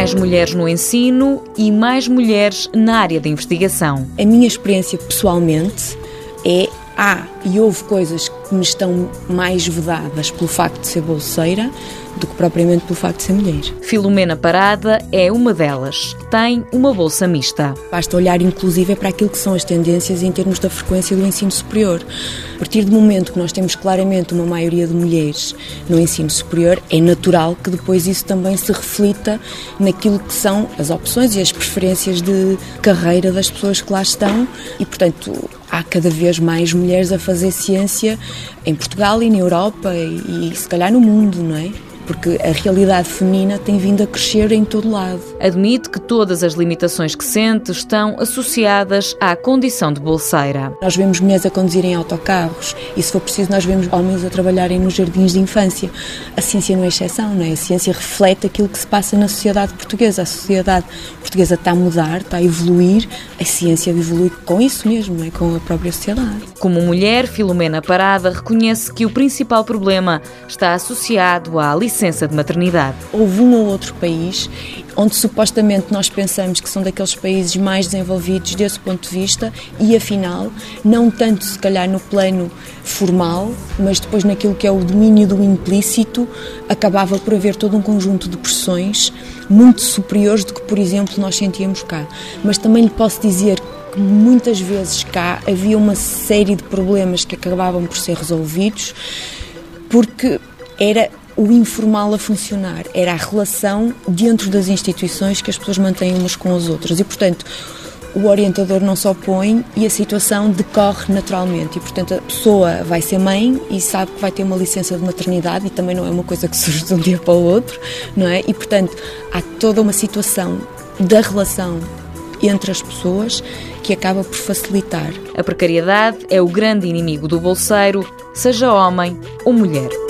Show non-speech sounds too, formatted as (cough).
mais mulheres no ensino e mais mulheres na área de investigação. A minha experiência pessoalmente é há e houve coisas que me estão mais vedadas pelo facto de ser bolseira do que propriamente pelo facto de ser mulher. Filomena Parada é uma delas. Tem uma bolsa mista. Basta olhar inclusive para aquilo que são as tendências em termos da frequência do ensino superior. A partir do momento que nós temos claramente uma maioria de mulheres no ensino superior, é natural que depois isso também se reflita naquilo que são as opções e as preferências de carreira das pessoas que lá estão e, portanto, há cada vez mais mulheres a fazer ciência em Portugal e na Europa e, e se calhar no mundo, não é? Porque a realidade feminina tem vindo a crescer em todo lado. Admite que todas as limitações que sente estão associadas à condição de bolseira. Nós vemos mulheres a conduzirem autocarros e, se for preciso, nós vemos homens a trabalharem nos jardins de infância. A ciência não é exceção, não é? A ciência reflete aquilo que se passa na sociedade portuguesa. A sociedade portuguesa está a mudar, está a evoluir, a ciência evolui com isso mesmo, não é? com a própria sociedade. Como mulher, Filomena Parada reconhece que o principal problema está associado à licença licença de maternidade. Houve um ou outro país onde supostamente nós pensamos que são daqueles países mais desenvolvidos desse ponto de vista e afinal, não tanto se calhar no plano formal, mas depois naquilo que é o domínio do implícito, acabava por haver todo um conjunto de pressões muito superiores do que, por exemplo, nós sentíamos cá. Mas também lhe posso dizer que muitas vezes cá havia uma série de problemas que acabavam por ser resolvidos porque era o informal a funcionar, era a relação dentro das instituições que as pessoas mantêm umas com as outras. E, portanto, o orientador não se opõe e a situação decorre naturalmente. E, portanto, a pessoa vai ser mãe e sabe que vai ter uma licença de maternidade e também não é uma coisa que (laughs) surge de um dia para o outro, não é? E, portanto, há toda uma situação da relação entre as pessoas que acaba por facilitar. A precariedade é o grande inimigo do bolseiro, seja homem ou mulher.